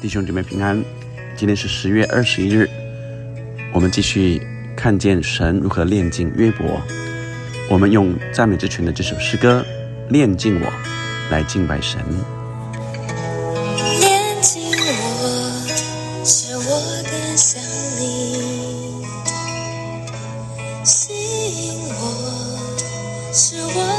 弟兄姐妹平安，今天是十月二十一日，我们继续看见神如何炼净约伯。我们用赞美之泉的这首诗歌《炼净我》来敬拜神。炼净我，使我更像你；吸引我，使我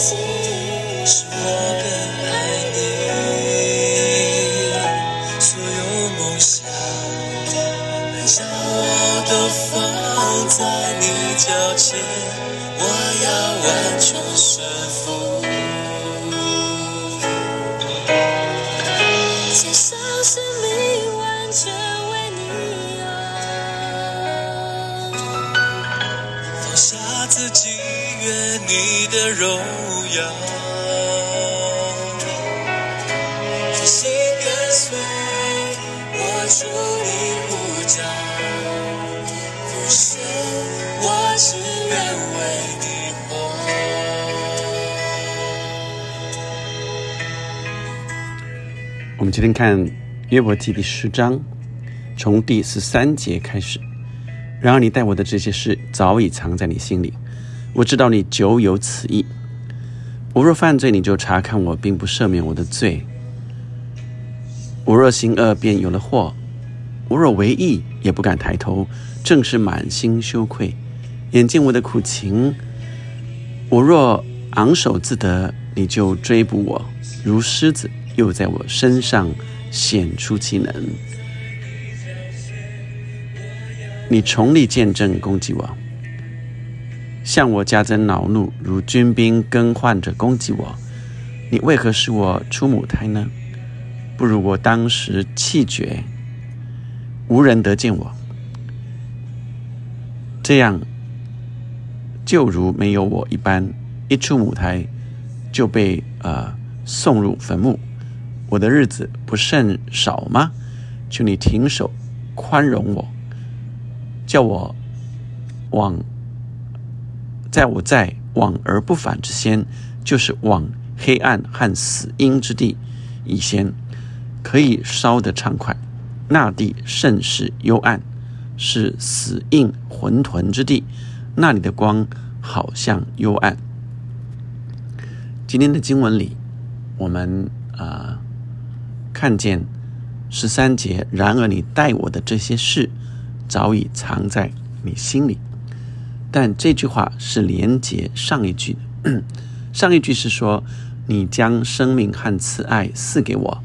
我，使我更爱你。所有梦想和骄傲都放在你脚前，我要完全顺服。献上生命，完全为你啊！放下自己，愿你的荣耀，我，主你呼召，不是我只愿为你活。我们今天看约伯记第十章，从第十三节开始。然而你待我的这些事早已藏在你心里，我知道你久有此意。我若犯罪，你就查看我，并不赦免我的罪。我若行恶，便有了祸；我若为义，也不敢抬头，正是满心羞愧。眼见我的苦情，我若昂首自得，你就追捕我，如狮子，又在我身上显出其能。你从里见证攻击我，向我加增恼怒，如军兵更换着攻击我。你为何使我出母胎呢？不如我当时气绝，无人得见我。这样就如没有我一般，一出母胎就被呃送入坟墓。我的日子不甚少吗？求你停手，宽容我。叫我往，在我在往而不返之先，就是往黑暗和死荫之地以先，可以烧得畅快。那地甚是幽暗，是死荫混沌之地，那里的光好像幽暗。今天的经文里，我们啊、看见十三节，然而你待我的这些事。早已藏在你心里，但这句话是连接上一句。上一句是说，你将生命和慈爱赐给我，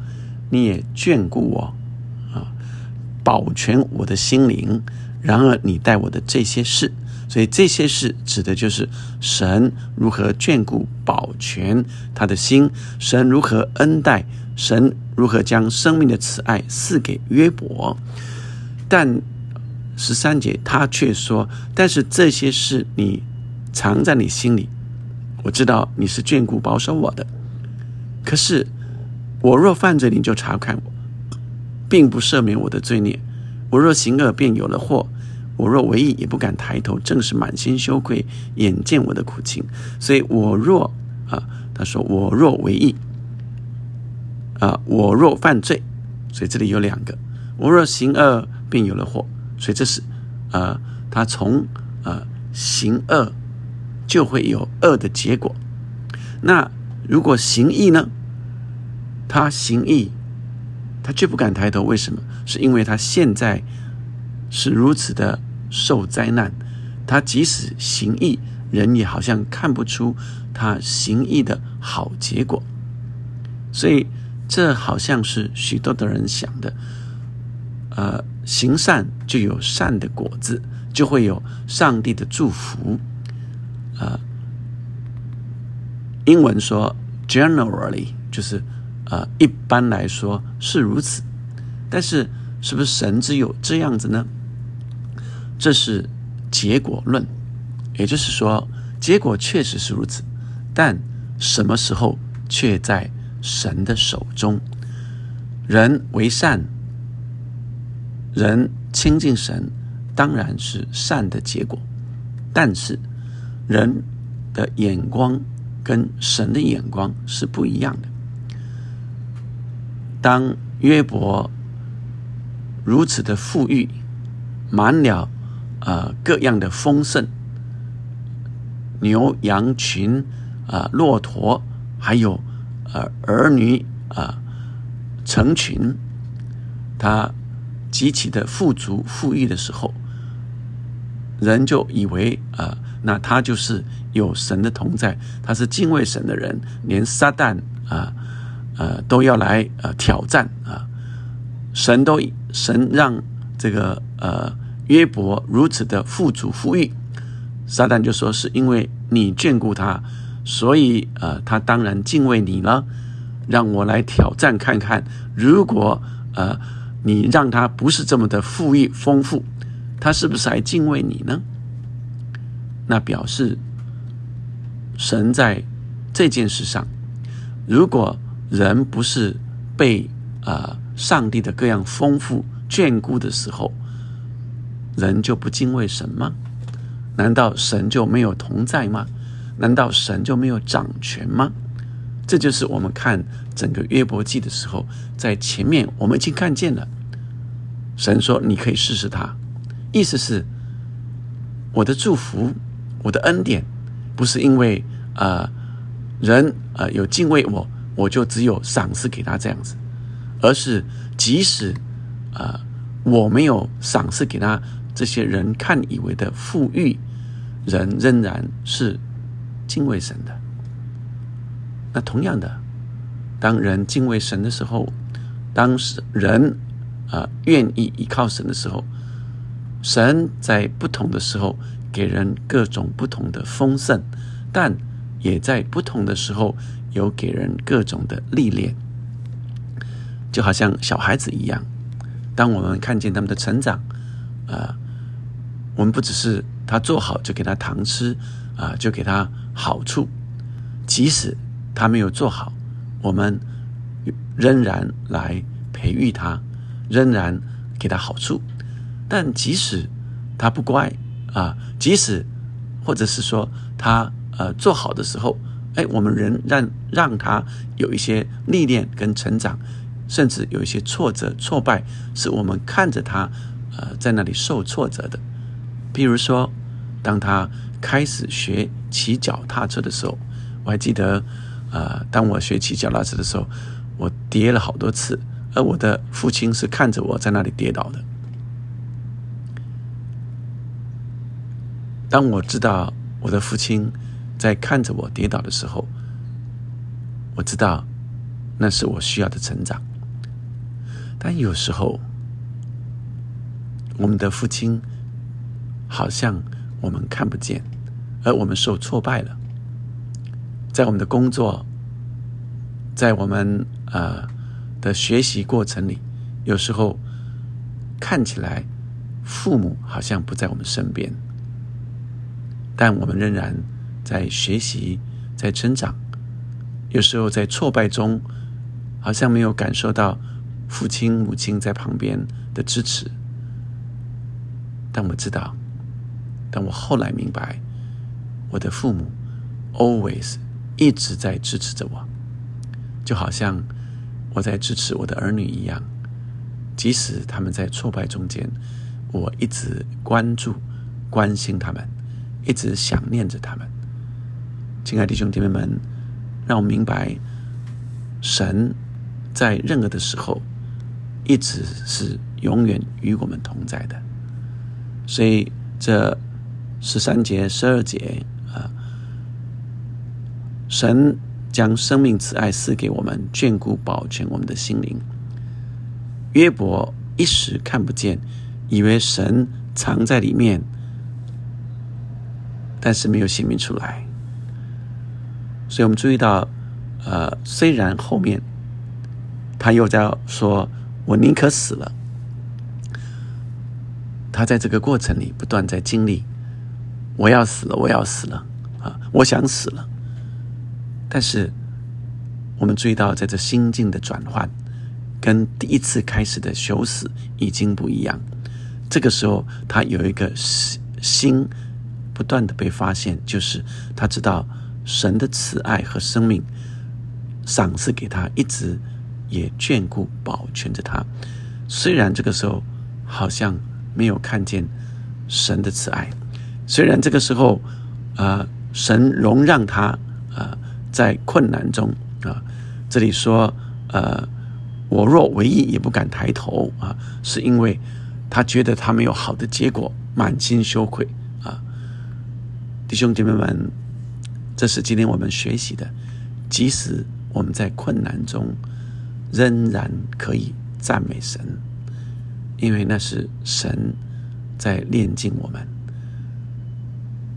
你也眷顾我，啊，保全我的心灵。然而你待我的这些事，所以这些事指的就是神如何眷顾、保全他的心，神如何恩待，神如何将生命的慈爱赐给约伯，但。十三节，他却说：“但是这些事你藏在你心里，我知道你是眷顾保守我的。可是我若犯罪，你就查看我，并不赦免我的罪孽。我若行恶，便有了祸；我若为义，也不敢抬头，正是满心羞愧，眼见我的苦情。所以，我若啊，他说我若为义，啊，我若犯罪，所以这里有两个：我若行恶，便有了祸。”所以这是，呃，他从呃行恶就会有恶的结果。那如果行义呢？他行义，他却不敢抬头，为什么？是因为他现在是如此的受灾难。他即使行义，人也好像看不出他行义的好结果。所以这好像是许多的人想的。呃，行善就有善的果子，就会有上帝的祝福。呃，英文说 generally 就是呃一般来说是如此，但是是不是神只有这样子呢？这是结果论，也就是说，结果确实是如此，但什么时候却在神的手中？人为善，人亲近神，当然是善的结果，但是人的眼光跟神的眼光是不一样的。当约伯如此的富裕，满了呃各样的丰盛，牛羊群啊，骆驼，还有呃儿女啊。成群，他极其的富足富裕的时候，人就以为啊，那他就是有神的同在，他是敬畏神的人，连撒旦啊，呃，都要来呃挑战啊，神都神让这个呃约伯如此的富足富裕，撒旦就说是因为你眷顾他，所以呃，他当然敬畏你了。让我来挑战看看，如果呃你让他不是这么的富裕丰富，他是不是还敬畏你呢？那表示神在这件事上，如果人不是被呃上帝的各样丰富眷顾的时候，人就不敬畏神吗？难道神就没有同在吗？难道神就没有掌权吗？这就是我们看整个约伯记的时候，在前面我们已经看见了，神说你可以试试他，意思是我的祝福，我的恩典，不是因为呃人呃有敬畏我，我就只有赏赐给他这样子，而是即使呃我没有赏赐给他，这些人看以为的富裕，人仍然是敬畏神的。那同样的，当人敬畏神的时候，当人啊愿意依靠神的时候，神在不同的时候给人各种不同的丰盛，但也在不同的时候有给人各种的历练，就好像小孩子一样，当我们看见他们的成长，啊，我们不只是他做好就给他糖吃啊，就给他好处，即使。他没有做好，我们仍然来培育他，仍然给他好处。但即使他不乖啊，即使或者是说他呃做好的时候，哎，我们仍让让他有一些历练跟成长，甚至有一些挫折挫败，是我们看着他呃在那里受挫折的。比如说，当他开始学骑脚踏车的时候，我还记得。啊！当我学骑脚踏车的时候，我跌了好多次，而我的父亲是看着我在那里跌倒的。当我知道我的父亲在看着我跌倒的时候，我知道那是我需要的成长。但有时候，我们的父亲好像我们看不见，而我们受挫败了。在我们的工作，在我们呃的学习过程里，有时候看起来父母好像不在我们身边，但我们仍然在学习，在成长。有时候在挫败中，好像没有感受到父亲、母亲在旁边的支持，但我知道，但我后来明白，我的父母 always。一直在支持着我，就好像我在支持我的儿女一样。即使他们在挫败中间，我一直关注、关心他们，一直想念着他们。亲爱的弟兄姐妹们，让我明白，神在任何的时候，一直是永远与我们同在的。所以这十三节、十二节。神将生命慈爱赐给我们，眷顾保全我们的心灵。约伯一时看不见，以为神藏在里面，但是没有显明出来。所以我们注意到，呃，虽然后面他又在说：“我宁可死了。”他在这个过程里不断在经历，我要死了，我要死了啊，我想死了。但是我们注意到，在这心境的转换，跟第一次开始的求死已经不一样。这个时候，他有一个心不断的被发现，就是他知道神的慈爱和生命赏赐给他，一直也眷顾保全着他。虽然这个时候好像没有看见神的慈爱，虽然这个时候啊，神容让他啊在困难中啊，这里说呃，我若为义也不敢抬头啊，是因为他觉得他没有好的结果，满心羞愧啊。弟兄姐妹们，这是今天我们学习的。即使我们在困难中，仍然可以赞美神，因为那是神在炼净我们。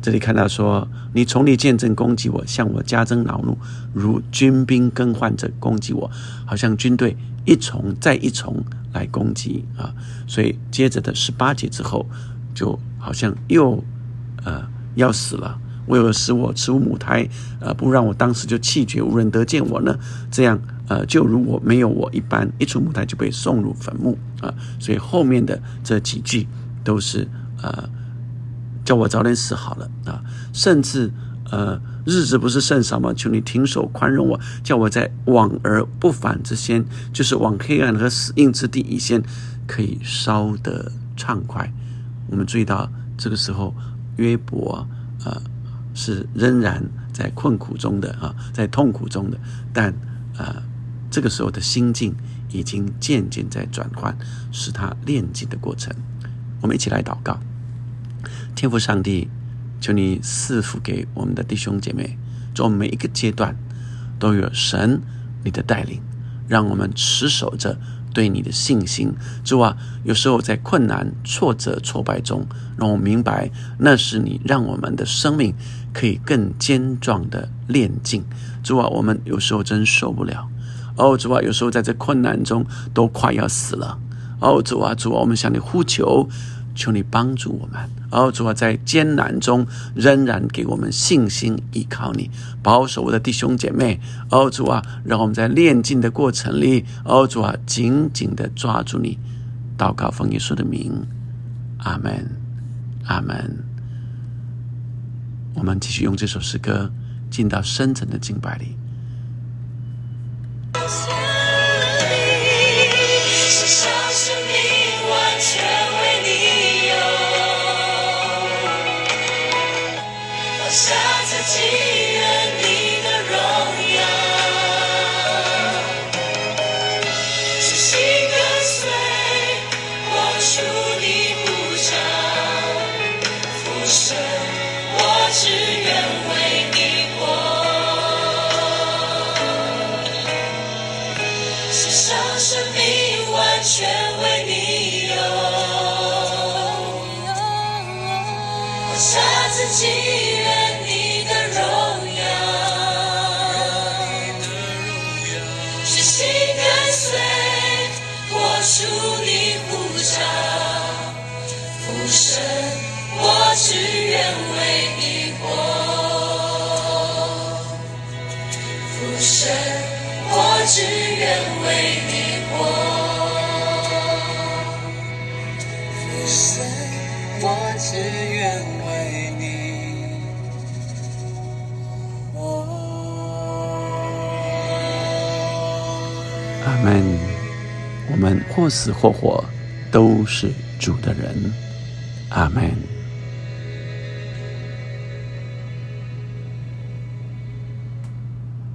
这里看到说：“你从你见证攻击我，向我加增恼怒，如军兵更换着攻击我，好像军队一重再一重来攻击啊！”所以接着的十八节之后，就好像又呃。要死了，为了使我持母胎，呃，不让我当时就气绝，无人得见我呢？这样，呃，就如我没有我一般，一出母胎就被送入坟墓啊！所以后面的这几句都是呃，叫我早点死好了啊！甚至呃，日子不是甚少吗？求你停手宽容我，叫我在往而不返之先，就是往黑暗和死荫之地以先，可以烧得畅快。我们注意到这个时候。约伯，呃，是仍然在困苦中的啊，在痛苦中的，但呃，这个时候的心境已经渐渐在转换，是他炼净的过程。我们一起来祷告，天父上帝，求你赐福给我们的弟兄姐妹，做每一个阶段都有神你的带领，让我们持守着。对你的信心，主啊，有时候在困难、挫折、挫败中，让我明白那是你让我们的生命可以更坚壮的炼净。主啊，我们有时候真受不了。哦，主啊，有时候在这困难中都快要死了。哦，主啊，主啊，我们向你呼求。求你帮助我们，哦主啊，在艰难中仍然给我们信心，依靠你，保守我的弟兄姐妹。哦主啊，让我们在炼净的过程里，哦主啊，紧紧的抓住你。祷告奉耶稣的名，阿门，阿门。我们继续用这首诗歌进到深层的敬拜里。阿阿门。我们或死或活，都是主的人。阿门。